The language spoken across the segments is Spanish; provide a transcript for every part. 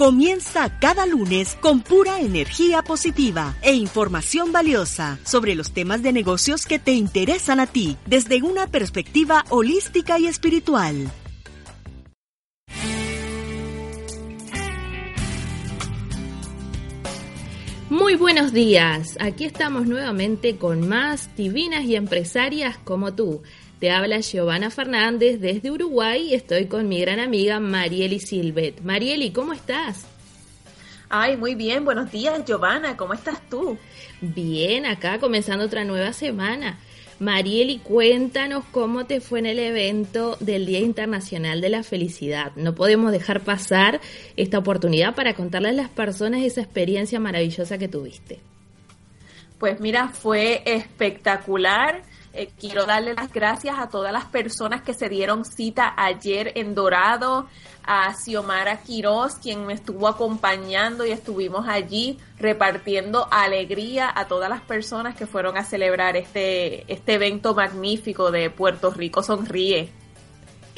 Comienza cada lunes con pura energía positiva e información valiosa sobre los temas de negocios que te interesan a ti desde una perspectiva holística y espiritual. Muy buenos días, aquí estamos nuevamente con más divinas y empresarias como tú. Te habla Giovanna Fernández desde Uruguay y estoy con mi gran amiga Marieli Silvet. Marieli, ¿cómo estás? Ay, muy bien, buenos días Giovanna, ¿cómo estás tú? Bien, acá comenzando otra nueva semana. Marieli, cuéntanos cómo te fue en el evento del Día Internacional de la Felicidad. No podemos dejar pasar esta oportunidad para contarle a las personas esa experiencia maravillosa que tuviste. Pues mira, fue espectacular. Eh, quiero darle las gracias a todas las personas que se dieron cita ayer en Dorado, a Xiomara Quiroz, quien me estuvo acompañando y estuvimos allí repartiendo alegría a todas las personas que fueron a celebrar este, este evento magnífico de Puerto Rico Sonríe.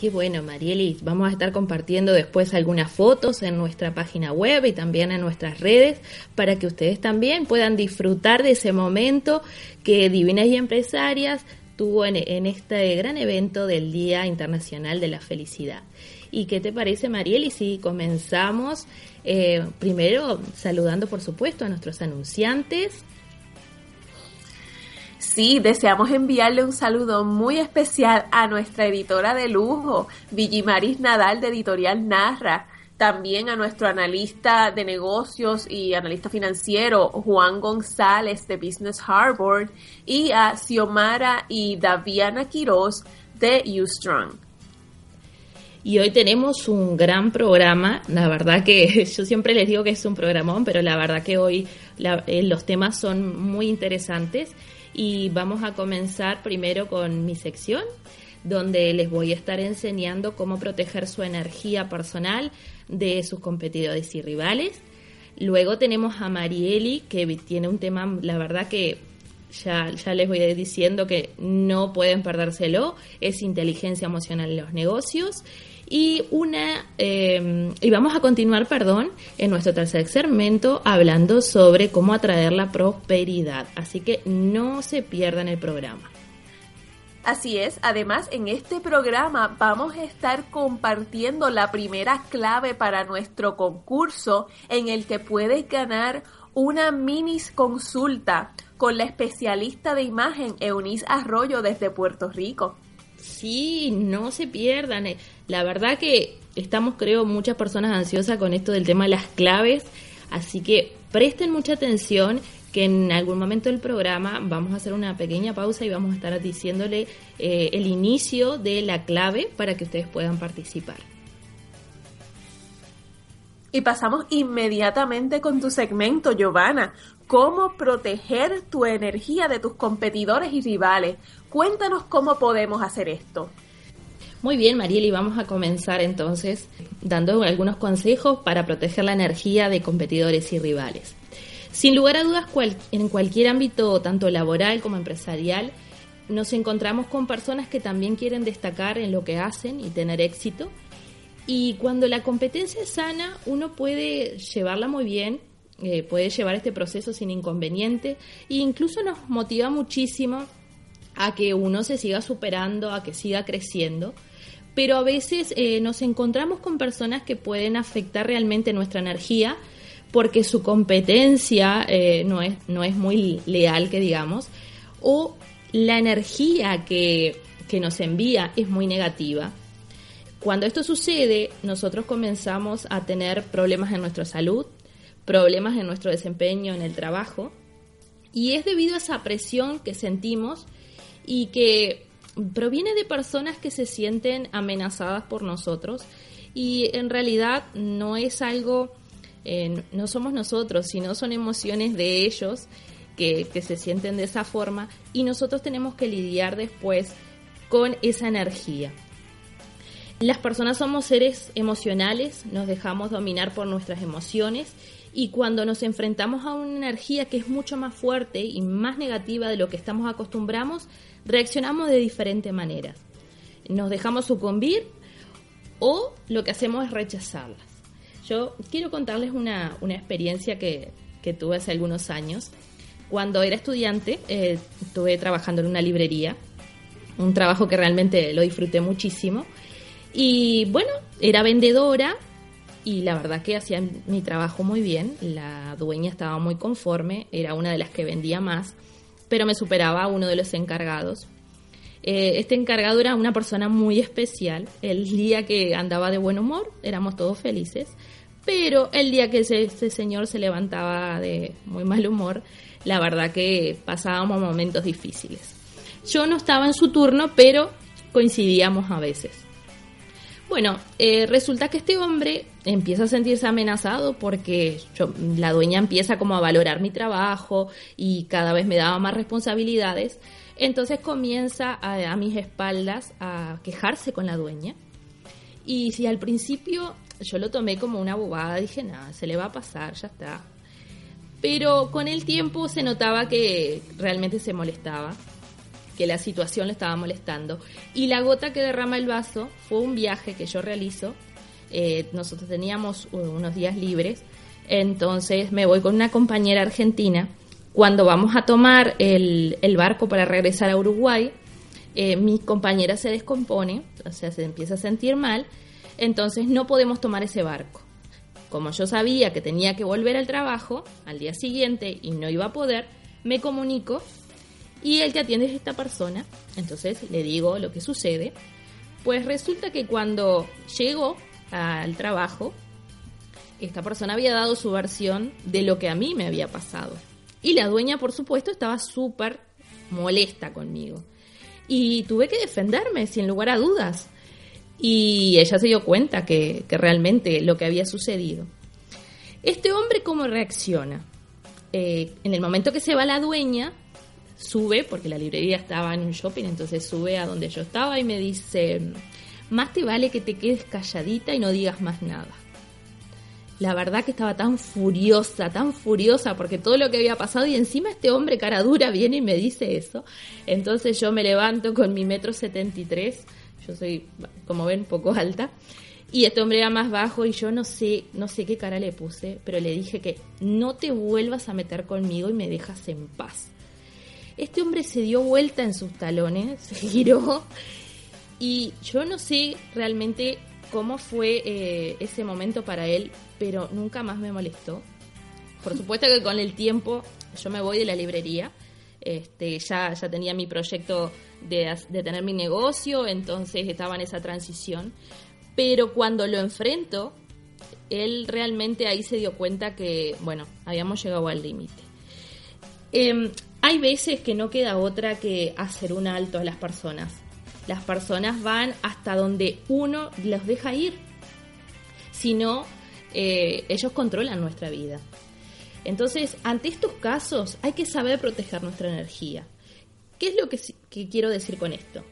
Qué bueno, Marielis. Vamos a estar compartiendo después algunas fotos en nuestra página web y también en nuestras redes para que ustedes también puedan disfrutar de ese momento que Divinas y Empresarias tuvo en, este gran evento del Día Internacional de la Felicidad. ¿Y qué te parece, Marielis, si comenzamos eh, primero saludando, por supuesto, a nuestros anunciantes? Sí, deseamos enviarle un saludo muy especial a nuestra editora de lujo, Villimaris Nadal de Editorial Narra, también a nuestro analista de negocios y analista financiero Juan González de Business Harbor y a Xiomara y Daviana Quiroz de Ustrong. Y hoy tenemos un gran programa, la verdad que yo siempre les digo que es un programón, pero la verdad que hoy eh, los temas son muy interesantes y vamos a comenzar primero con mi sección donde les voy a estar enseñando cómo proteger su energía personal de sus competidores y rivales. Luego tenemos a Marieli, que tiene un tema, la verdad que ya, ya les voy diciendo que no pueden perdérselo, es inteligencia emocional en los negocios y una em, y vamos a continuar, perdón, en nuestro tercer segmento hablando sobre cómo atraer la prosperidad. Así que no se pierdan el programa. Así es, además en este programa vamos a estar compartiendo la primera clave para nuestro concurso en el que puedes ganar una mini consulta con la especialista de imagen Eunice Arroyo desde Puerto Rico. Sí, no se pierdan. La verdad que estamos, creo, muchas personas ansiosas con esto del tema de las claves, así que presten mucha atención que en algún momento del programa vamos a hacer una pequeña pausa y vamos a estar diciéndole eh, el inicio de la clave para que ustedes puedan participar. Y pasamos inmediatamente con tu segmento, Giovanna. ¿Cómo proteger tu energía de tus competidores y rivales? Cuéntanos cómo podemos hacer esto. Muy bien, Marieli, vamos a comenzar entonces dando algunos consejos para proteger la energía de competidores y rivales. Sin lugar a dudas, en cualquier ámbito, tanto laboral como empresarial, nos encontramos con personas que también quieren destacar en lo que hacen y tener éxito y cuando la competencia es sana, uno puede llevarla muy bien, eh, puede llevar este proceso sin inconveniente e incluso nos motiva muchísimo a que uno se siga superando, a que siga creciendo. Pero a veces eh, nos encontramos con personas que pueden afectar realmente nuestra energía porque su competencia eh, no, es, no es muy leal, que digamos, o la energía que, que nos envía es muy negativa. Cuando esto sucede, nosotros comenzamos a tener problemas en nuestra salud, problemas en nuestro desempeño en el trabajo, y es debido a esa presión que sentimos y que proviene de personas que se sienten amenazadas por nosotros y en realidad no es algo, eh, no somos nosotros, sino son emociones de ellos que, que se sienten de esa forma y nosotros tenemos que lidiar después con esa energía. Las personas somos seres emocionales, nos dejamos dominar por nuestras emociones y cuando nos enfrentamos a una energía que es mucho más fuerte y más negativa de lo que estamos acostumbrados, reaccionamos de diferentes maneras. Nos dejamos sucumbir o lo que hacemos es rechazarlas. Yo quiero contarles una, experiencia que, tuve hace algunos años. Cuando era estudiante, eh, estuve trabajando en una librería, un trabajo que realmente lo disfruté muchísimo y bueno, era vendedora y la verdad que hacía mi trabajo muy bien. La dueña estaba muy conforme, era una de las que vendía más, pero me superaba uno de los encargados. Eh, este encargado era una persona muy especial. El día que andaba de buen humor, éramos todos felices. Pero el día que ese, ese señor se levantaba de muy mal humor, la verdad que pasábamos momentos difíciles. Yo no estaba en su turno, pero coincidíamos a veces. Bueno, eh, resulta que este hombre empieza a sentirse amenazado porque la dueña empieza como a valorar mi trabajo y cada vez me daba más responsabilidades. Entonces comienza a, mis espaldas a quejarse con la dueña. Y si al principio yo lo tomé como una bobada, dije, nada, se le va a pasar, ya está. Pero con el tiempo se notaba que realmente se molestaba que la situación le estaba molestando. Y la gota que derrama el vaso fue un viaje que yo realizo. Eh, nosotros teníamos unos días libres, entonces me voy con una compañera argentina. Cuando vamos a tomar el, barco para regresar a Uruguay, eh, mi compañera se descompone, o sea, se empieza a sentir mal, entonces no podemos tomar ese barco. Como yo sabía que tenía que volver al trabajo al día siguiente y no iba a poder, me comunico y el que atiende es esta persona. Entonces le digo lo que sucede. Pues resulta que cuando llegó al trabajo, esta persona había dado su versión de lo que a mí me había pasado. Y la dueña, por supuesto, estaba súper molesta conmigo. Y tuve que defenderme, sin lugar a dudas. Y ella se dio cuenta que, realmente lo que había sucedido. Este hombre, ¿cómo reacciona? Eh, en el momento que se va la dueña, sube, porque la librería estaba en un shopping, entonces sube a donde yo estaba y me dice, más te vale que te quedes calladita y no digas más nada. La verdad que estaba tan furiosa, tan furiosa porque todo lo que había pasado y encima este hombre cara dura viene y me dice eso. Entonces yo me levanto con mi metro 73, yo soy, como ven, un poco alta, y este hombre era más bajo y yo no sé, no sé qué cara le puse, pero le dije que no te vuelvas a meter conmigo y me dejas en paz. Este hombre se dio vuelta en sus talones, se giró y yo no sé realmente cómo fue eh, ese momento para él, pero nunca más me molestó. Por supuesto que con el tiempo yo me voy de la librería, este, ya, ya tenía mi proyecto de, tener mi negocio, entonces estaba en esa transición, pero cuando lo enfrento, él realmente ahí se dio cuenta que, bueno, habíamos llegado al límite. Eh, hay veces que no queda otra que hacer un alto a las personas. Las personas van hasta donde uno los deja ir. Si no, eh, ellos controlan nuestra vida. Entonces, ante estos casos hay que saber proteger nuestra energía. ¿Qué es lo que, que quiero decir con esto?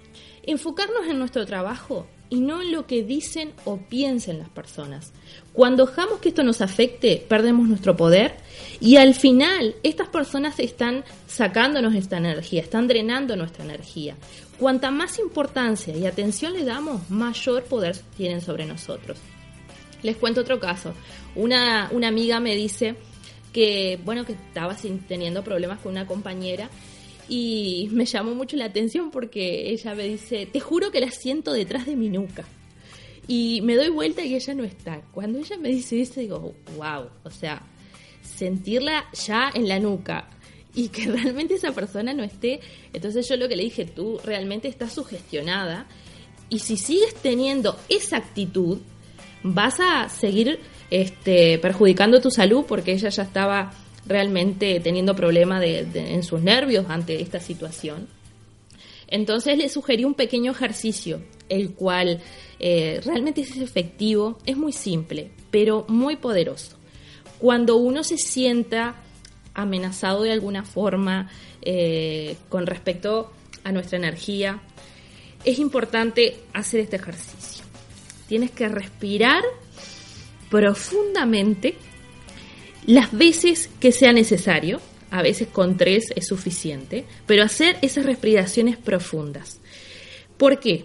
Enfocarnos en nuestro trabajo y no en lo que dicen o piensen las personas. Cuando dejamos que esto nos afecte, perdemos nuestro poder y al final estas personas están sacándonos esta energía, están drenando nuestra energía. Cuanta más importancia y atención le damos, mayor poder tienen sobre nosotros. Les cuento otro caso. Una, una amiga me dice que, bueno, que estaba teniendo problemas con una compañera y me llamó mucho la atención porque ella me dice, te juro que la siento detrás de mi nuca. Y me doy vuelta y ella no está. Cuando ella me dice eso, digo, wow, o sea, sentirla ya en la nuca y que realmente esa persona no esté. Entonces yo lo que le dije, tú realmente estás sugestionada y si sigues teniendo esa actitud, vas a seguir este, perjudicando tu salud porque ella ya estaba realmente teniendo problemas en sus nervios ante esta situación. Entonces le sugerí un pequeño ejercicio, el cual eh, realmente es efectivo, es muy simple, pero muy poderoso. Cuando uno se sienta amenazado de alguna forma eh, con respecto a nuestra energía, es importante hacer este ejercicio. Tienes que respirar profundamente las veces que sea necesario. A veces con tres es suficiente, pero hacer esas respiraciones profundas. ¿Por qué?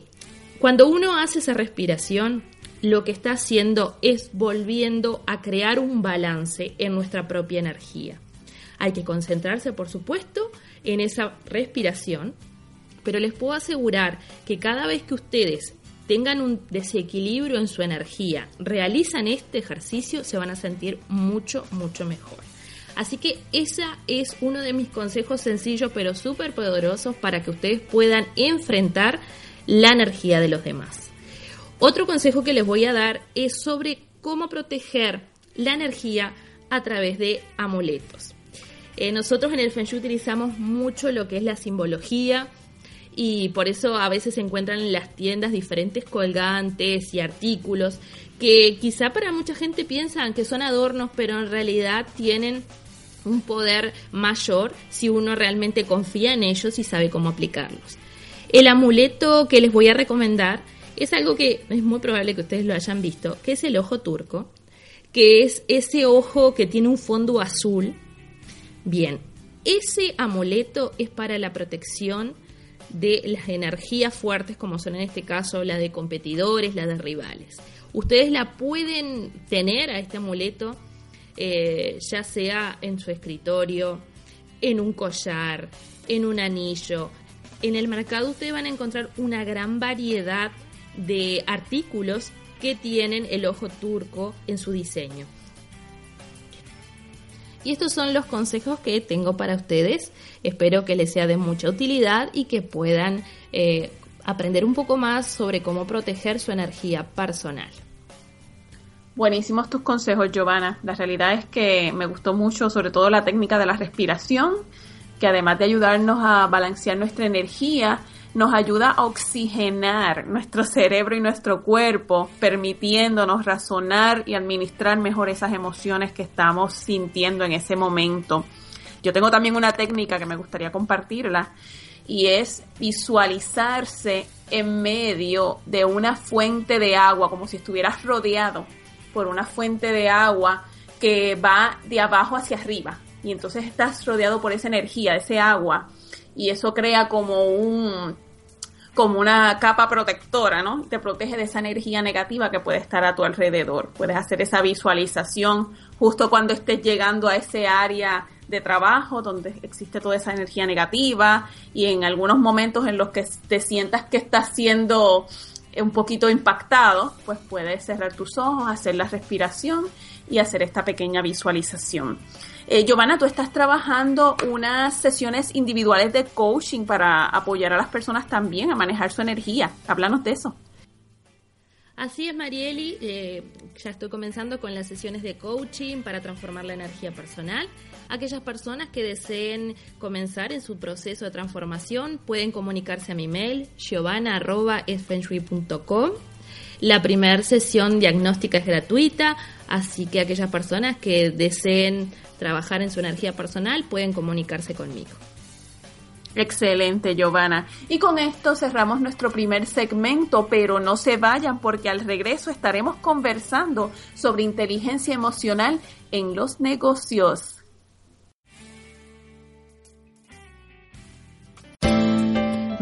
Cuando uno hace esa respiración, lo que está haciendo es volviendo a crear un balance en nuestra propia energía. Hay que concentrarse, por supuesto, en esa respiración, pero les puedo asegurar que cada vez que ustedes tengan un desequilibrio en su energía, realizan este ejercicio, se van a sentir mucho, mucho mejor. Así que ese es uno de mis consejos sencillos pero súper poderosos para que ustedes puedan enfrentar la energía de los demás. Otro consejo que les voy a dar es sobre cómo proteger la energía a través de amuletos. Eh, nosotros en el Feng Shui utilizamos mucho lo que es la simbología y por eso a veces se encuentran en las tiendas diferentes colgantes y artículos que quizá para mucha gente piensan que son adornos, pero en realidad tienen un poder mayor si uno realmente confía en ellos y sabe cómo aplicarlos. El amuleto que les voy a recomendar es algo que es muy probable que ustedes lo hayan visto, que es el ojo turco, que es ese ojo que tiene un fondo azul. Bien, ese amuleto es para la protección de las energías fuertes, como son en este caso la de competidores, la de rivales. Ustedes la pueden tener a este amuleto, eh, ya sea en su escritorio, en un collar, en un anillo. En el mercado ustedes van a encontrar una gran variedad de artículos que tienen el ojo turco en su diseño. Y estos son los consejos que tengo para ustedes. Espero que les sea de mucha utilidad y que puedan eh, aprender un poco más sobre cómo proteger su energía personal. Buenísimos tus consejos, Giovanna. La realidad es que me gustó mucho, sobre todo la técnica de la respiración, que además de ayudarnos a balancear nuestra energía, nos ayuda a oxigenar nuestro cerebro y nuestro cuerpo, permitiéndonos razonar y administrar mejor esas emociones que estamos sintiendo en ese momento. Yo tengo también una técnica que me gustaría compartirla y es visualizarse en medio de una fuente de agua, como si estuvieras rodeado por una fuente de agua que va de abajo hacia arriba. Y entonces estás rodeado por esa energía, ese agua, y eso crea como un como una capa protectora, ¿no? Te protege de esa energía negativa que puede estar a tu alrededor. Puedes hacer esa visualización justo cuando estés llegando a ese área de trabajo donde existe toda esa energía negativa y en algunos momentos en los que te sientas que estás siendo un poquito impactado, pues puedes cerrar tus ojos, hacer la respiración y hacer esta pequeña visualización. Eh, Giovanna, tú estás trabajando unas sesiones individuales de coaching para apoyar a las personas también a manejar su energía. Háblanos de eso. Así es, Marieli. Eh, ya estoy comenzando con las sesiones de coaching para transformar la energía personal. Aquellas personas que deseen comenzar en su proceso de transformación pueden comunicarse a mi mail giovanna.esfenshui.com la primera sesión diagnóstica es gratuita, así que aquellas personas que deseen trabajar en su energía personal pueden comunicarse conmigo. Excelente, Giovanna. Y con esto cerramos nuestro primer segmento, pero no se vayan porque al regreso estaremos conversando sobre inteligencia emocional en los negocios.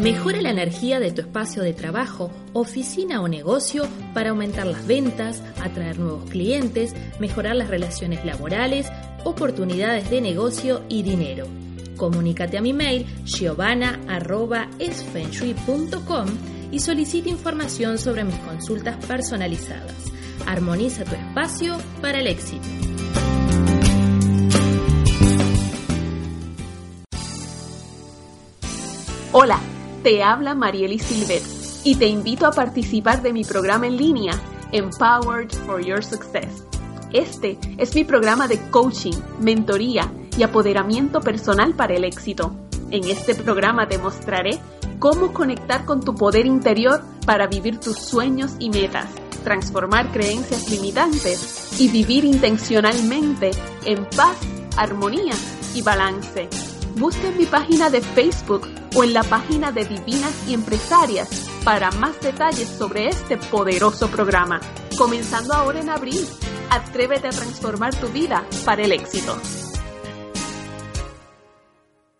Mejora la energía de tu espacio de trabajo, oficina o negocio para aumentar las ventas, atraer nuevos clientes, mejorar las relaciones laborales, oportunidades de negocio y dinero. Comunícate a mi mail giovanna.esfenshui.com y solicita información sobre mis consultas personalizadas. Armoniza tu espacio para el éxito. Hola te habla Marieli Silvet y te invito a participar de mi programa en línea Empowered for Your Success. Este es mi programa de coaching, mentoría y apoderamiento personal para el éxito. En este programa te mostraré cómo conectar con tu poder interior para vivir tus sueños y metas, transformar creencias limitantes y vivir intencionalmente en paz, armonía y balance. Busca en mi página de Facebook o en la página de Divinas y Empresarias para más detalles sobre este poderoso programa. Comenzando ahora en abril, atrévete a transformar tu vida para el éxito.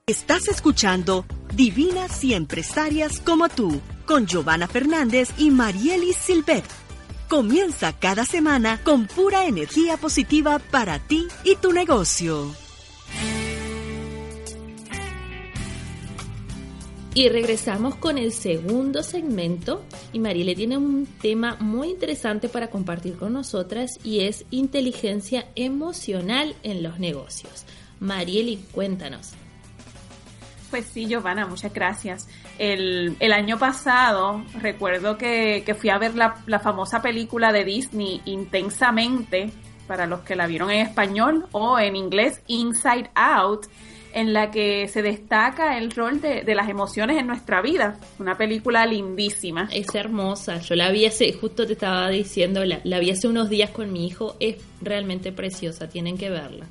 Estás escuchando Divinas y Empresarias como tú, con Giovanna Fernández y Marielis Silvet. Comienza cada semana con pura energía positiva para ti y tu negocio. Y regresamos con el segundo segmento y Marielle tiene un tema muy interesante para compartir con nosotras y es inteligencia emocional en los negocios. Marieli, cuéntanos. Pues sí, Giovanna, muchas gracias. El, año pasado recuerdo que, fui a ver la, la famosa película de Disney Intensamente, para los que la vieron en español o en inglés Inside Out en la que se destaca el rol de, las emociones en nuestra vida. Una película lindísima. Es hermosa. Yo la vi hace, justo te estaba diciendo, la, la vi hace unos días con mi hijo. Es realmente preciosa. Tienen que verla.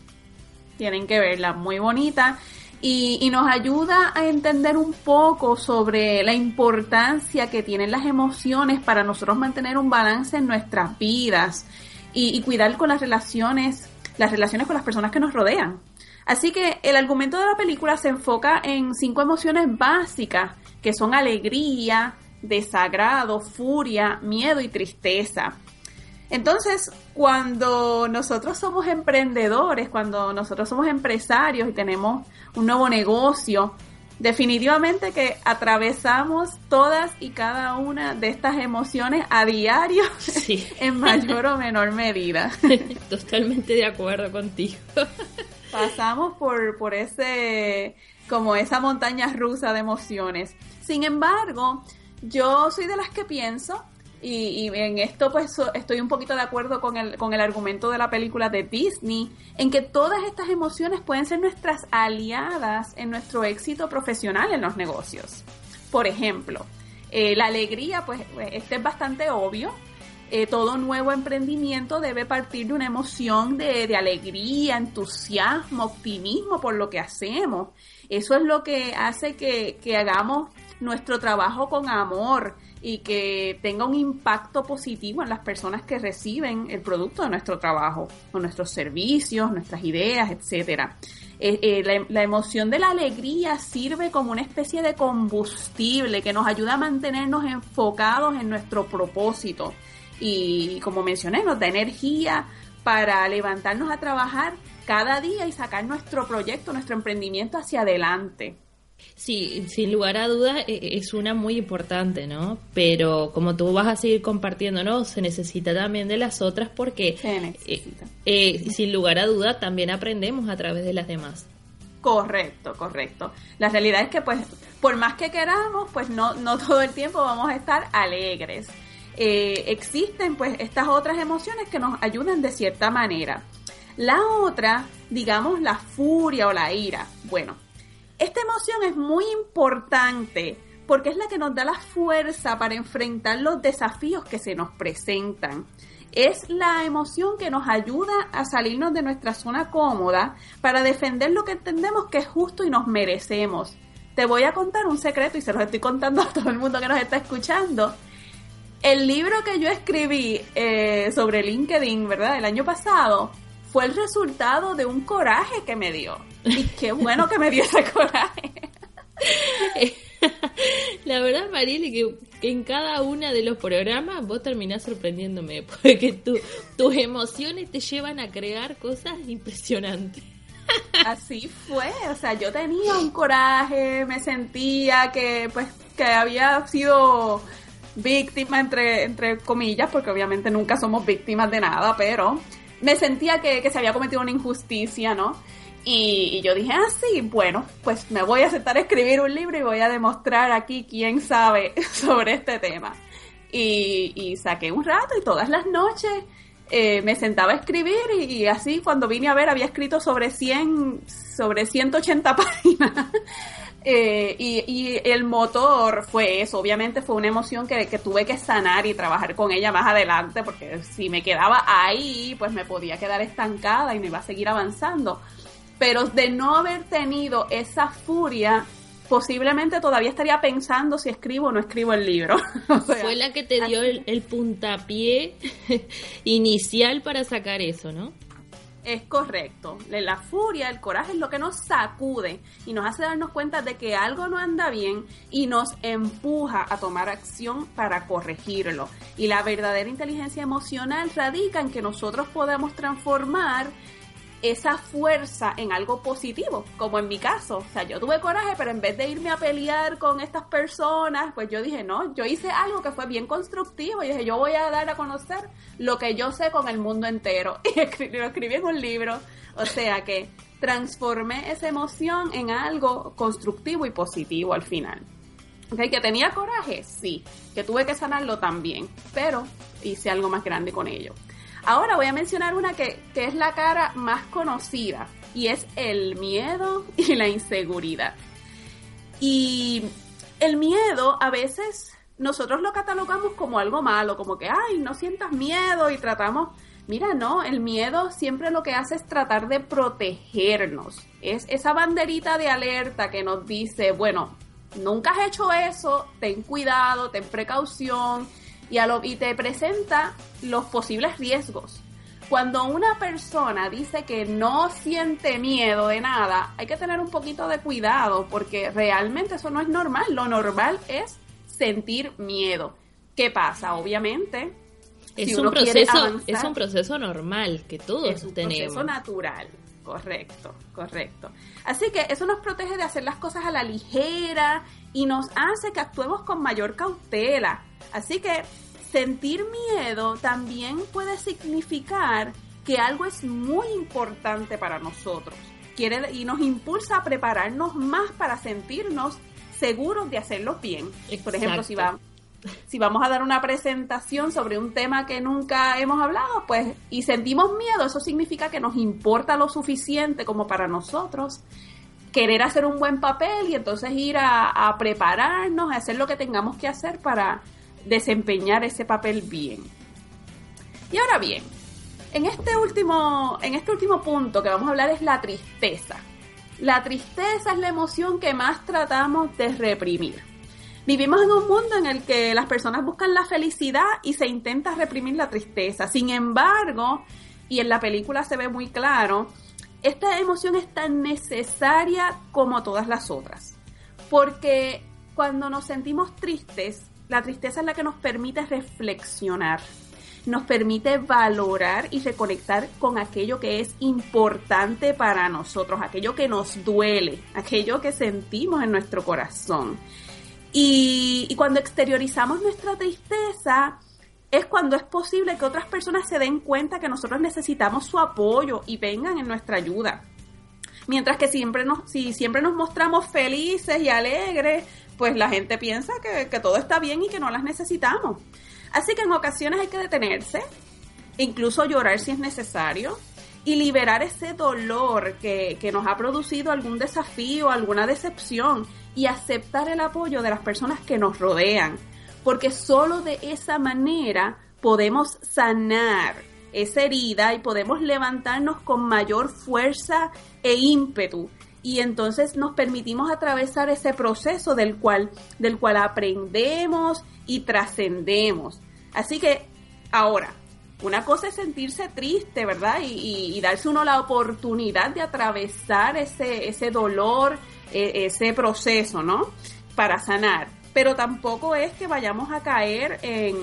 Tienen que verla. Muy bonita. Y, y, nos ayuda a entender un poco sobre la importancia que tienen las emociones para nosotros mantener un balance en nuestras vidas y, y cuidar con las relaciones, las relaciones con las personas que nos rodean. Así que el argumento de la película se enfoca en cinco emociones básicas, que son alegría, desagrado, furia, miedo y tristeza. Entonces, cuando nosotros somos emprendedores, cuando nosotros somos empresarios y tenemos un nuevo negocio, definitivamente que atravesamos todas y cada una de estas emociones a diario en mayor o menor medida. Totalmente de acuerdo contigo pasamos por, por ese, como esa montaña rusa de emociones. Sin embargo, yo soy de las que pienso, y, en esto pues estoy un poquito de acuerdo con el, con el argumento de la película de Disney, en que todas estas emociones pueden ser nuestras aliadas en nuestro éxito profesional en los negocios. Por ejemplo, eh, la alegría, pues este es bastante obvio, eh, todo nuevo emprendimiento debe partir de una emoción de, alegría, entusiasmo, optimismo por lo que hacemos. Eso es lo que hace que, hagamos nuestro trabajo con amor y que tenga un impacto positivo en las personas que reciben el producto de nuestro trabajo, o nuestros servicios, nuestras ideas, etcétera. Eh, eh, la, emoción de la alegría sirve como una especie de combustible que nos ayuda a mantenernos enfocados en nuestro propósito y como mencioné, nos da energía para levantarnos a trabajar cada día y sacar nuestro proyecto, nuestro emprendimiento hacia adelante. Sí, sin lugar a dudas e, es una muy importante, ¿no? Pero como tú vas a seguir compartiendo, ¿no? Se necesita también de las otras porque eh, eh, sin lugar a duda también aprendemos a través de las demás. Correcto, correcto. La realidad es que pues por más que queramos, pues no, no todo el tiempo vamos a estar alegres. Eh, existen pues estas otras emociones que nos ayudan de cierta manera. La otra, digamos, la furia o la ira. Bueno, esta emoción es muy importante porque es la que nos da la fuerza para enfrentar los desafíos que se nos presentan. Es la emoción que nos ayuda a salirnos de nuestra zona cómoda para defender lo que entendemos que es justo y nos merecemos. Te voy a contar un secreto y se los estoy contando a todo el mundo que nos está escuchando el libro que yo escribí eh, sobre LinkedIn, ¿verdad? El año pasado, fue el resultado de un coraje que me dio. Y qué bueno que me dio ese coraje. La verdad, Marielle, que, en cada uno de los programas vos terminás sorprendiéndome, porque tus emociones te llevan a crear cosas impresionantes. Así fue, o sea, yo tenía un coraje, me sentía que pues que había sido víctima, entre, entre comillas, porque obviamente nunca somos víctimas de nada, pero me sentía que, se había cometido una injusticia, ¿no? Y, yo dije, ah, sí, bueno, pues me voy a sentar a escribir un libro y voy a demostrar aquí quién sabe sobre este tema. Y, saqué un rato y todas las noches eh, me sentaba a escribir y, así cuando vine a ver había escrito sobre 100, sobre 180 páginas. Eh, y, el motor fue eso, obviamente fue una emoción que, tuve que sanar y trabajar con ella más adelante, porque si me quedaba ahí, pues me podía quedar estancada y me iba a seguir avanzando. Pero de no haber tenido esa furia, posiblemente todavía estaría pensando si escribo o no escribo el libro. Fue la que te dio el puntapié inicial para sacar eso, ¿no? Es correcto. La furia, el coraje es lo que nos sacude y nos hace darnos cuenta de que algo no anda bien y nos empuja a tomar acción para corregirlo. Y la verdadera inteligencia emocional radica en que nosotros podemos transformar esa fuerza en algo positivo, como en mi caso. O sea, yo tuve coraje, pero en vez de irme a pelear con estas personas, pues yo dije, no, yo hice algo que fue bien constructivo. Y dije, yo voy a dar a conocer lo que yo sé con el mundo entero. Y lo escribí en un libro. O sea que transformé esa emoción en algo constructivo y positivo al final. ¿Okay? ¿Que tenía coraje? Sí. ¿Que tuve que sanarlo también? Pero hice algo más grande con ello. Ahora voy a mencionar una que, es la cara más conocida y es el miedo y la inseguridad. Y el miedo a veces nosotros lo catalogamos como algo malo, como que, ay, no sientas miedo y tratamos, mira, no, el miedo siempre lo que hace es tratar de protegernos. Es esa banderita de alerta que nos dice, bueno, nunca has hecho eso, ten cuidado, ten precaución, y, te presenta los posibles riesgos. Cuando una persona dice que no siente miedo de nada, hay que tener un poquito de cuidado porque realmente eso no es normal. Lo normal es sentir miedo. ¿Qué pasa? Obviamente, es, un, proceso, es un proceso normal que todos es un tenemos. proceso natural. Correcto, correcto. Así que eso nos protege de hacer las cosas a la ligera y nos hace que actuemos con mayor cautela. Así que sentir miedo también puede significar que algo es muy importante para nosotros. Quiere, y nos impulsa a prepararnos más para sentirnos seguros de hacerlo bien. Por ejemplo, si, si vamos a dar una presentación sobre un tema que nunca hemos hablado, pues, y sentimos miedo, eso significa que nos importa lo suficiente como para nosotros querer hacer un buen papel y entonces ir a, prepararnos, a hacer lo que tengamos que hacer para desempeñar ese papel bien. Y ahora bien, en este último, en este último punto que vamos a hablar es la tristeza. La tristeza es la emoción que más tratamos de reprimir. Vivimos en un mundo en el que las personas buscan la felicidad y se intenta reprimir la tristeza. Sin embargo, y en la película se ve muy claro, esta emoción es tan necesaria como todas las otras. Porque cuando nos sentimos tristes, la tristeza es la que nos permite reflexionar, nos permite valorar y reconectar con aquello que es importante para nosotros, aquello que nos duele, aquello que sentimos en nuestro corazón. Y, cuando exteriorizamos nuestra tristeza, es cuando es posible que otras personas se den cuenta que nosotros necesitamos su apoyo y vengan en nuestra ayuda. Mientras que siempre nos, si siempre nos mostramos felices y alegres, pues la gente piensa que, todo está bien y que no las necesitamos. Así que en ocasiones hay que detenerse, incluso llorar si es necesario, y liberar ese dolor que, que, nos ha producido algún desafío, alguna decepción, y aceptar el apoyo de las personas que nos rodean, porque solo de esa manera podemos sanar esa herida y podemos levantarnos con mayor fuerza e ímpetu y entonces nos permitimos atravesar ese proceso del cual, del cual aprendemos y trascendemos. Así que ahora, una cosa es sentirse triste, ¿verdad? Y, darse uno la oportunidad de atravesar ese, ese dolor, ese proceso, ¿no? Para sanar. Pero tampoco es que vayamos a caer en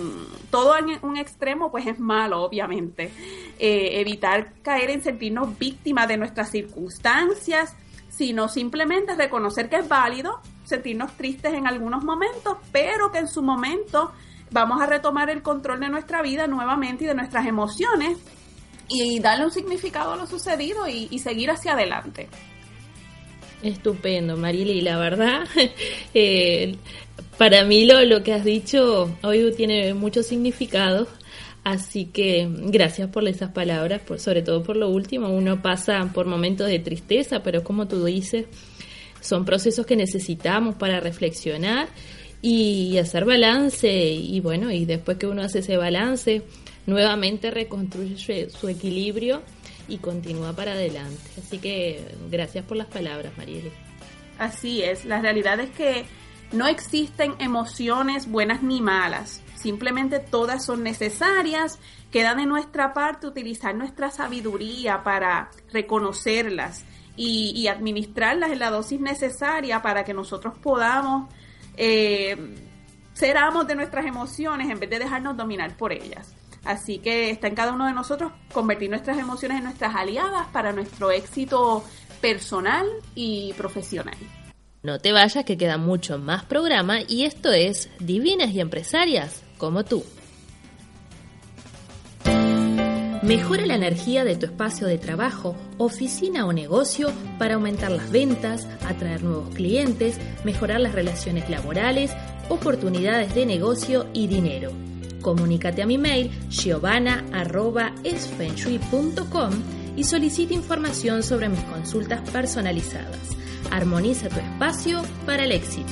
todo en un extremo, pues es malo, obviamente. Eh, evitar caer en sentirnos víctimas de nuestras circunstancias, sino simplemente reconocer que es válido sentirnos tristes en algunos momentos, pero que en su momento vamos a retomar el control de nuestra vida nuevamente y de nuestras emociones y darle un significado a lo sucedido y, seguir hacia adelante. Estupendo, Marili, la verdad, eh, para mí lo, lo que has dicho hoy tiene mucho significado Así que gracias por esas palabras, por, sobre todo por lo último. Uno pasa por momentos de tristeza, pero como tú dices, son procesos que necesitamos para reflexionar y hacer balance. Y bueno, y después que uno hace ese balance, nuevamente reconstruye su equilibrio y continúa para adelante. Así que gracias por las palabras, Mariela. Así es, la realidad es que no existen emociones buenas ni malas, simplemente todas son necesarias, queda de nuestra parte utilizar nuestra sabiduría para reconocerlas y, administrarlas en la dosis necesaria para que nosotros podamos eh, ser amos de nuestras emociones en vez de dejarnos dominar por ellas. Así que está en cada uno de nosotros convertir nuestras emociones en nuestras aliadas para nuestro éxito personal y profesional. No te vayas que queda mucho más programa y esto es Divinas y Empresarias como tú. Mejora la energía de tu espacio de trabajo, oficina o negocio para aumentar las ventas, atraer nuevos clientes, mejorar las relaciones laborales, oportunidades de negocio y dinero. Comunícate a mi mail giovanna.esfenshui.com y solicita información sobre mis consultas personalizadas. Armoniza tu espacio para el éxito.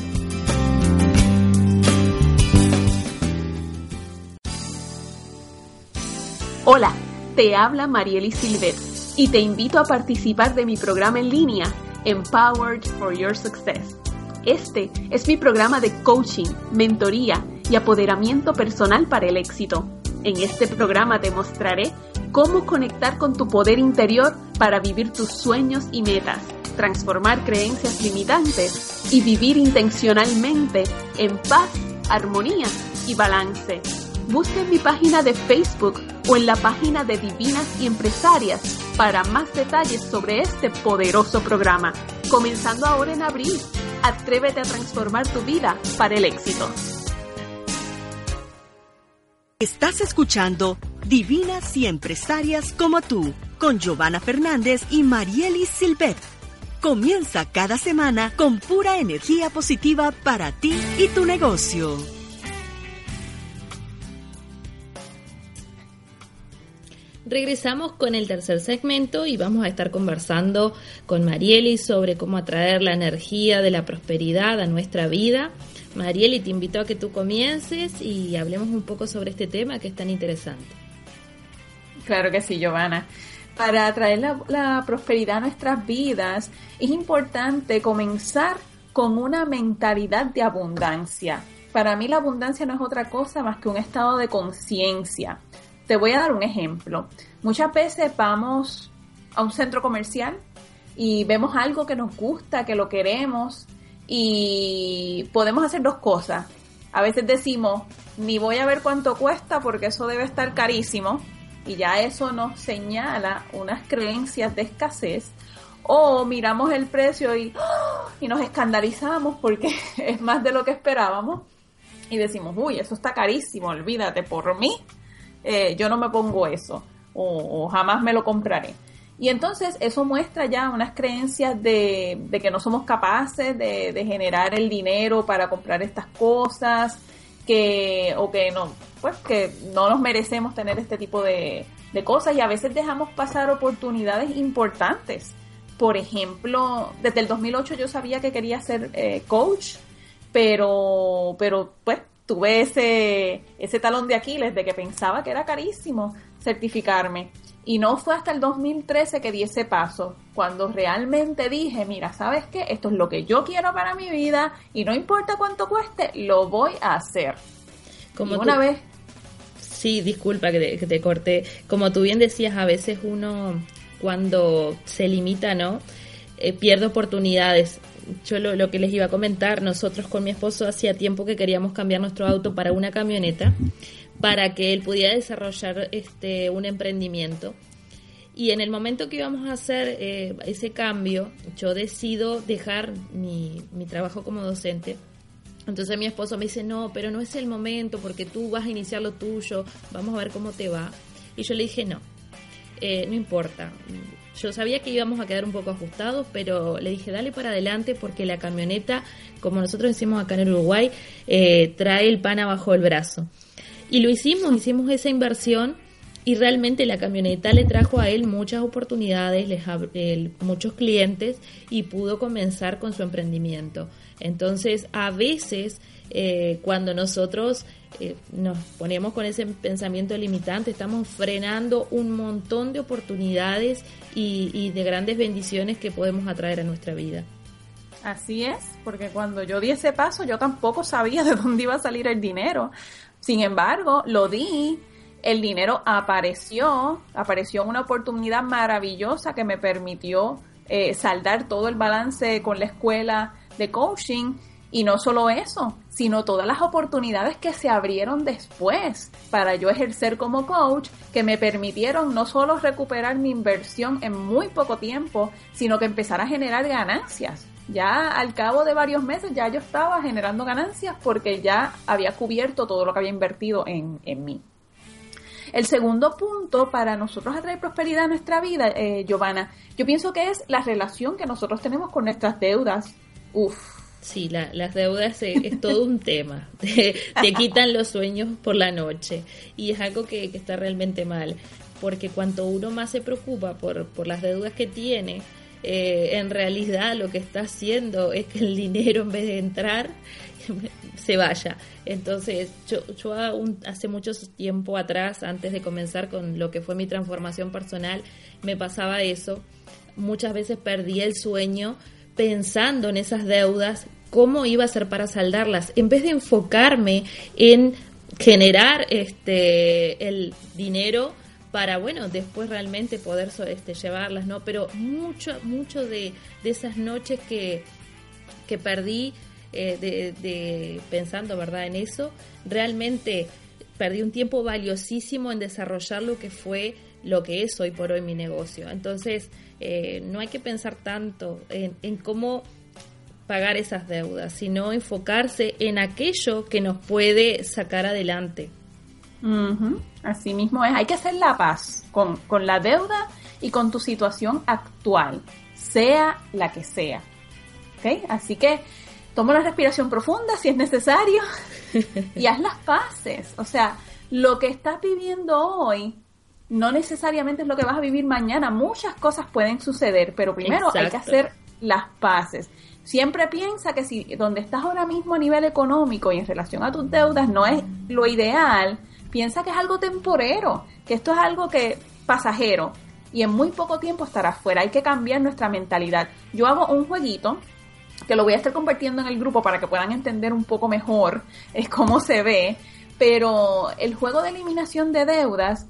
Hola, te habla Marieli Silvet y te invito a participar de mi programa en línea Empowered for Your Success. Este es mi programa de coaching, mentoría y apoderamiento personal para el éxito. En este programa te mostraré cómo conectar con tu poder interior para vivir tus sueños y metas, transformar creencias limitantes y vivir intencionalmente en paz, armonía y balance. Busca en mi página de Facebook o en la página de Divinas y Empresarias para más detalles sobre este poderoso programa. Comenzando ahora en abril, atrévete a transformar tu vida para el éxito. Estás escuchando Divinas y Empresarias como tú, con Giovanna Fernández y Marielis Silvet. Comienza cada semana con pura energía positiva para ti y tu negocio. Regresamos con el tercer segmento y vamos a estar conversando con Marielis sobre cómo atraer la energía de la prosperidad a nuestra vida Marieli, te invito a que tú comiences y hablemos un poco sobre este tema que es tan interesante. Claro que sí, Giovanna. Para atraer la, prosperidad a nuestras vidas es importante comenzar con una mentalidad de abundancia. Para mí la abundancia no es otra cosa más que un estado de conciencia. Te voy a dar un ejemplo. Muchas veces vamos a un centro comercial y vemos algo que nos gusta, que lo queremos y podemos hacer dos cosas. A veces decimos, ni voy a ver cuánto cuesta porque eso debe estar carísimo y ya eso nos señala unas creencias de escasez. O miramos el precio y, ¡ah! y nos escandalizamos porque es más de lo que esperábamos y decimos, uy, eso está carísimo, olvídate, por mí, eh, yo no me pongo eso o jamás me lo compraré. Y entonces eso muestra ya unas creencias de, que no somos capaces de, generar el dinero para comprar estas cosas, que, o que no, pues que no nos merecemos tener este tipo de, cosas y a veces dejamos pasar oportunidades importantes. Por ejemplo, desde el 2008 yo sabía que quería ser eh, coach, pero, pero pues tuve ese, ese talón de Aquiles de que pensaba que era carísimo certificarme. Y no fue hasta el 2013 que di ese paso, cuando realmente dije, mira, ¿sabes qué? Esto es lo que yo quiero para mi vida y no importa cuánto cueste, lo voy a hacer. Como una vez... Sí, disculpa que te, corté. Como tú bien decías, a veces uno cuando se limita, ¿no? Eh, pierde oportunidades. Yo lo, lo, que les iba a comentar, nosotros con mi esposo hacía tiempo que queríamos cambiar nuestro auto para una camioneta para que él pudiera desarrollar este, un emprendimiento. Y en el momento que íbamos a hacer eh, ese cambio, yo decido dejar mi, mi trabajo como docente. Entonces mi esposo me dice, no, pero no es el momento porque tú vas a iniciar lo tuyo, vamos a ver cómo te va. Y yo le dije, no, eh, no importa. Yo sabía que íbamos a quedar un poco ajustados, pero le dije, dale para adelante porque la camioneta, como nosotros decimos acá en Uruguay, eh, trae el pan abajo del brazo. Y lo hicimos, hicimos esa inversión y realmente la camioneta le trajo a él muchas oportunidades, muchos clientes y pudo comenzar con su emprendimiento. Entonces, a veces, eh, cuando nosotros eh, nos ponemos con ese pensamiento limitante, estamos frenando un montón de oportunidades y de grandes bendiciones que podemos atraer a nuestra vida. Así es, porque cuando yo di ese paso yo tampoco sabía de dónde iba a salir el dinero. Sin embargo, lo di, el dinero apareció, apareció una oportunidad maravillosa que me permitió eh, saldar todo el balance con la escuela de coaching y no solo eso, sino todas las oportunidades que se abrieron después para yo ejercer como coach, que me permitieron no solo recuperar mi inversión en muy poco tiempo, sino que empezar a generar ganancias. Ya al cabo de varios meses ya yo estaba generando ganancias porque ya había cubierto todo lo que había invertido en, en mí. El segundo punto para nosotros atraer prosperidad a nuestra vida, eh, Giovanna, yo pienso que es la relación que nosotros tenemos con nuestras deudas. Uf, Sí, las deudas es, todo un tema. Te, quitan los sueños por la noche y es algo que, está realmente mal, porque cuanto uno más se preocupa por, por las deudas que tiene, eh, en realidad lo que está haciendo es que el dinero en vez de entrar se vaya. Entonces, yo, yo hace mucho tiempo atrás, antes de comenzar con lo que fue mi transformación personal, me pasaba eso. Muchas veces perdí el sueño pensando en esas deudas, cómo iba a ser para saldarlas, en vez de enfocarme en generar este el dinero para bueno después realmente poder este, llevarlas no pero mucho mucho de, esas noches que, que perdí eh, de, pensando verdad en eso realmente perdí un tiempo valiosísimo en desarrollar lo que fue lo que es hoy por hoy mi negocio. Entonces eh, no hay que pensar tanto en, cómo pagar esas deudas, sino enfocarse en aquello que nos puede sacar adelante. Así mismo es, hay que hacer la paz con, con, la deuda y con tu situación actual, sea la que sea. ¿Okay? Así que toma una respiración profunda si es necesario y haz las paces. O sea, lo que estás viviendo hoy no necesariamente es lo que vas a vivir mañana. Muchas cosas pueden suceder, pero primero hay que hacer las paces. Siempre piensa que si donde estás ahora mismo a nivel económico y en relación a tus deudas no es lo ideal, piensa que es algo temporero, que esto es algo que pasajero y en muy poco tiempo estará fuera. Hay que cambiar nuestra mentalidad. Yo hago un jueguito que lo voy a estar compartiendo en el grupo para que puedan entender un poco mejor es cómo se ve, pero el juego de eliminación de deudas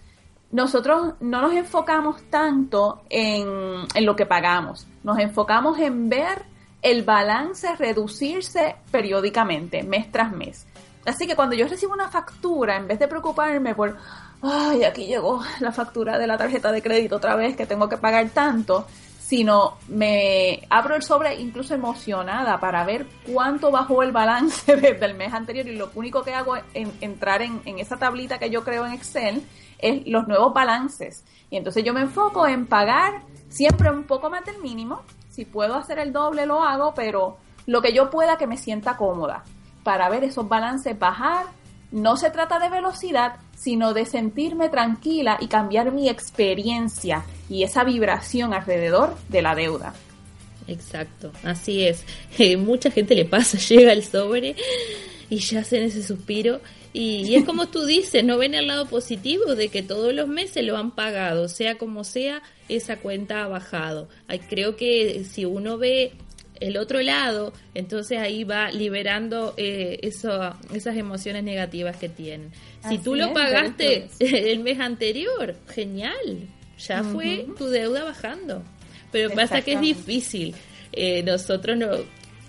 nosotros no nos enfocamos tanto en, en, lo que pagamos, nos enfocamos en ver el balance reducirse periódicamente, mes tras mes. Así que cuando yo recibo una factura, en vez de preocuparme por, ay, aquí llegó la factura de la tarjeta de crédito otra vez que tengo que pagar tanto, sino me abro el sobre incluso emocionada para ver cuánto bajó el balance desde el mes anterior y lo único que hago es entrar en, en esa tablita que yo creo en Excel es los nuevos balances. Y entonces yo me enfoco en pagar siempre un poco más del mínimo. Si puedo hacer el doble, lo hago, pero lo que yo pueda que me sienta cómoda para ver esos balances bajar. No se trata de velocidad, sino de sentirme tranquila y cambiar mi experiencia y esa vibración alrededor de la deuda. Exacto, así es. Eh, mucha gente le pasa, llega el sobre y ya hacen ese suspiro y, es como tú dices, no ven el lado positivo de que todos los meses lo han pagado, sea como sea, esa cuenta ha bajado. creo que si uno ve el otro lado, entonces ahí va liberando eh, eso, esas emociones negativas que tienen. Si tú lo pagaste el mes anterior, genial, ya fue tu deuda bajando. Pero pasa que es difícil. Eh, nosotros no,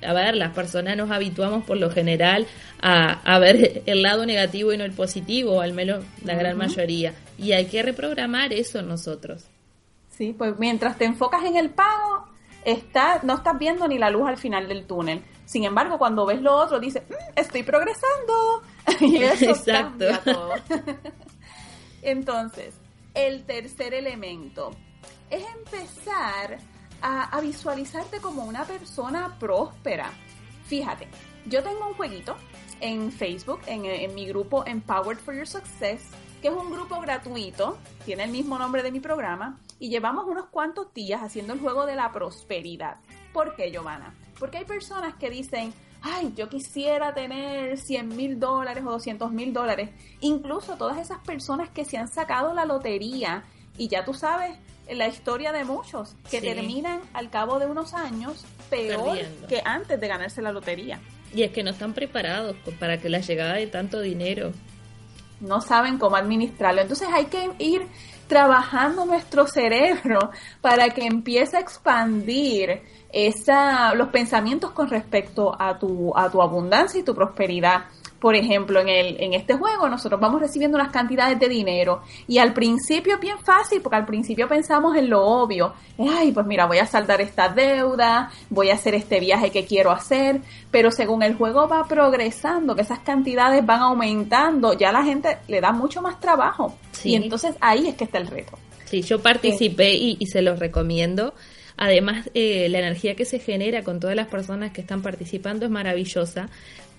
a ver, las personas nos habituamos por lo general a, ver el lado negativo y no el positivo, al menos la gran mayoría. Y hay que reprogramar eso nosotros. Sí, pues mientras te enfocas en el pago, está, no estás viendo ni la luz al final del túnel. Sin embargo, cuando ves lo otro, dices, mm, estoy progresando. y eso Exacto. cambia todo. Entonces, el tercer elemento es empezar a, visualizarte como una persona próspera. Fíjate, yo tengo un jueguito en Facebook, en, mi grupo Empowered for Your Success, que es un grupo gratuito, tiene el mismo nombre de mi programa, y llevamos unos cuantos días haciendo el juego de la prosperidad. ¿Por qué, Giovanna? Porque hay personas que dicen, ay, yo quisiera tener 100 mil dólares o 200 mil dólares. Incluso todas esas personas que se han sacado la lotería y ya tú sabes la historia de muchos que terminan al cabo de unos años peor que antes de ganarse la lotería. Y es que no están preparados para que la llegada de tanto dinero. No saben cómo administrarlo. Entonces hay que ir trabajando nuestro cerebro para que empiece a expandir esa, los pensamientos con respecto a tu, a tu abundancia y tu prosperidad. Por ejemplo, en, el, en este juego nosotros vamos recibiendo unas cantidades de dinero y al principio es bien fácil porque al principio pensamos en lo obvio. Ay, pues mira, voy a saldar esta deuda, voy a hacer este viaje que quiero hacer, pero según el juego va progresando, que esas cantidades van aumentando, ya la gente le da mucho más trabajo. Y entonces ahí es que está el reto. Sí, yo participé y, y se los recomiendo. Además, eh, la energía que se genera con todas las personas que están participando es maravillosa,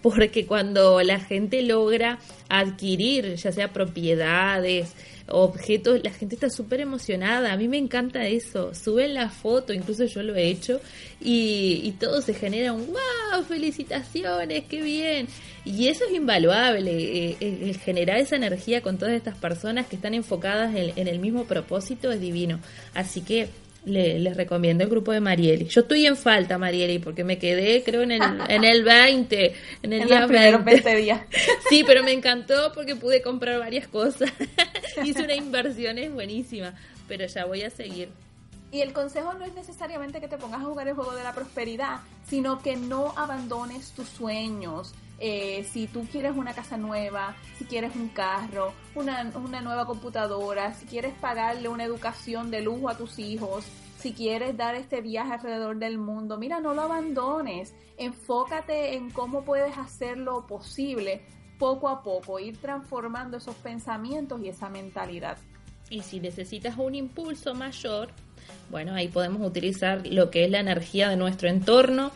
porque cuando la gente logra adquirir, ya sea propiedades, objetos, la gente está súper emocionada. A mí me encanta eso. Suben la foto, incluso yo lo he hecho, y, y todo se genera un wow, felicitaciones, qué bien. Y eso es invaluable, eh, el generar esa energía con todas estas personas que están enfocadas en, en el mismo propósito es divino. Así que le, les recomiendo el grupo de Marieli. Yo estoy en falta, Marieli, porque me quedé, creo, en el, en el 20, en el día 20. días. Sí, pero me encantó porque pude comprar varias cosas. Hice una inversión, es buenísima, pero ya voy a seguir. Y el consejo no es necesariamente que te pongas a jugar el juego de la prosperidad, sino que no abandones tus sueños. Eh, si tú quieres una casa nueva, si quieres un carro, una, una nueva computadora, si quieres pagarle una educación de lujo a tus hijos, si quieres dar este viaje alrededor del mundo, mira, no lo abandones. Enfócate en cómo puedes hacerlo posible poco a poco, ir transformando esos pensamientos y esa mentalidad. Y si necesitas un impulso mayor, bueno, ahí podemos utilizar lo que es la energía de nuestro entorno,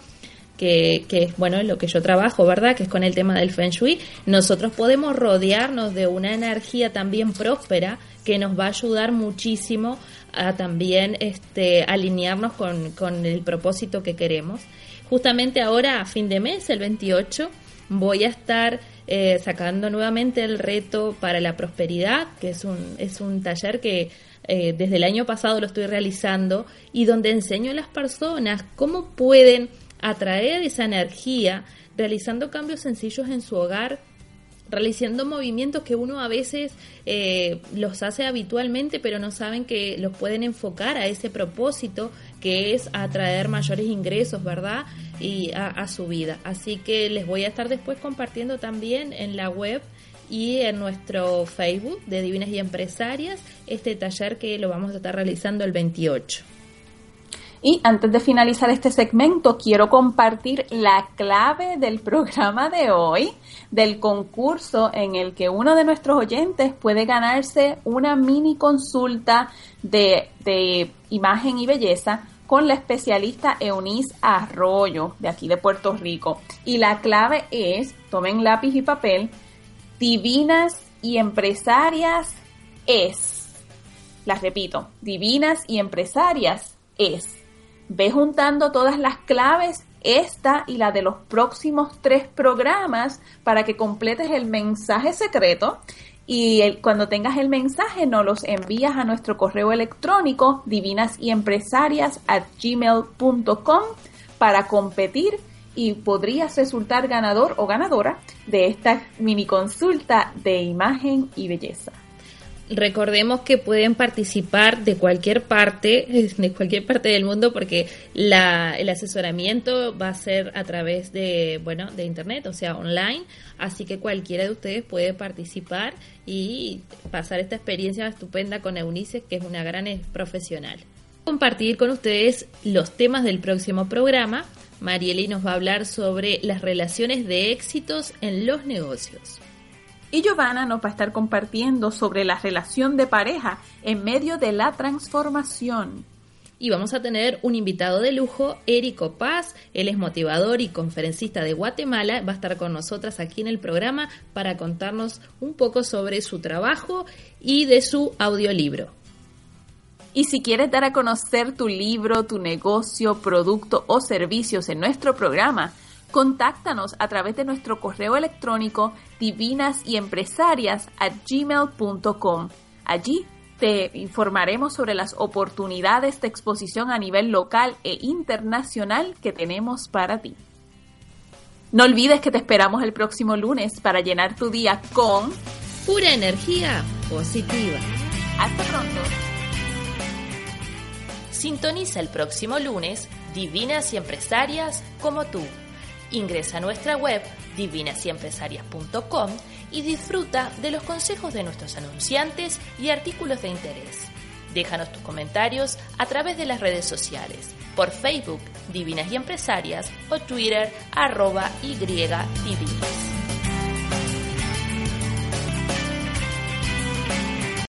que, es bueno lo que yo trabajo, ¿verdad? Que es con el tema del Feng Shui. Nosotros podemos rodearnos de una energía también próspera que nos va a ayudar muchísimo a también este, alinearnos con, con el propósito que queremos. Justamente ahora, a fin de mes, el 28, voy a estar eh, sacando nuevamente el reto para la prosperidad, que es un, es un taller que eh, desde el año pasado lo estoy realizando y donde enseño a las personas cómo pueden atraer esa energía realizando cambios sencillos en su hogar realizando movimientos que uno a veces eh, los hace habitualmente, pero no saben que los pueden enfocar a ese propósito que es atraer mayores ingresos, ¿verdad? Y a, a su vida. Así que les voy a estar después compartiendo también en la web y en nuestro Facebook de Divinas y Empresarias este taller que lo vamos a estar realizando el 28. Y antes de finalizar este segmento, quiero compartir la clave del programa de hoy, del concurso en el que uno de nuestros oyentes puede ganarse una mini consulta de, imagen y belleza con la especialista Eunice Arroyo de aquí de Puerto Rico. Y la clave es, tomen lápiz y papel, divinas y empresarias es. Las repito, divinas y empresarias es. Ve juntando todas las claves, esta y la de los próximos tres programas para que completes el mensaje secreto y cuando tengas el mensaje nos los envías a nuestro correo electrónico divinas at gmail.com para competir y podrías resultar ganador o ganadora de esta mini consulta de imagen y belleza. Recordemos que pueden participar de cualquier parte, de cualquier parte del mundo, porque la, el asesoramiento va a ser a través de, bueno, de internet, o sea, online. Así que cualquiera de ustedes puede participar y pasar esta experiencia estupenda con Eunice, que es una gran profesional. Compartir con ustedes los temas del próximo programa. Marieli nos va a hablar sobre las relaciones de éxitos en los negocios. Y Giovanna nos va a estar compartiendo sobre la relación de pareja en medio de la transformación. Y vamos a tener un invitado de lujo, Érico Paz. Él es motivador y conferencista de Guatemala. Va a estar con nosotras aquí en el programa para contarnos un poco sobre su trabajo y de su audiolibro. Y si quieres dar a conocer tu libro, tu negocio, producto o servicios en nuestro programa, Contáctanos a través de nuestro correo electrónico divinas y empresarias gmail.com. Allí te informaremos sobre las oportunidades de exposición a nivel local e internacional que tenemos para ti. No olvides que te esperamos el próximo lunes para llenar tu día con pura energía positiva. Hasta pronto. Sintoniza el próximo lunes Divinas y Empresarias como tú. Ingresa a nuestra web divinasyempresarias.com y disfruta de los consejos de nuestros anunciantes y artículos de interés. Déjanos tus comentarios a través de las redes sociales, por Facebook Divinas y Empresarias o Twitter arroba Y Divinas.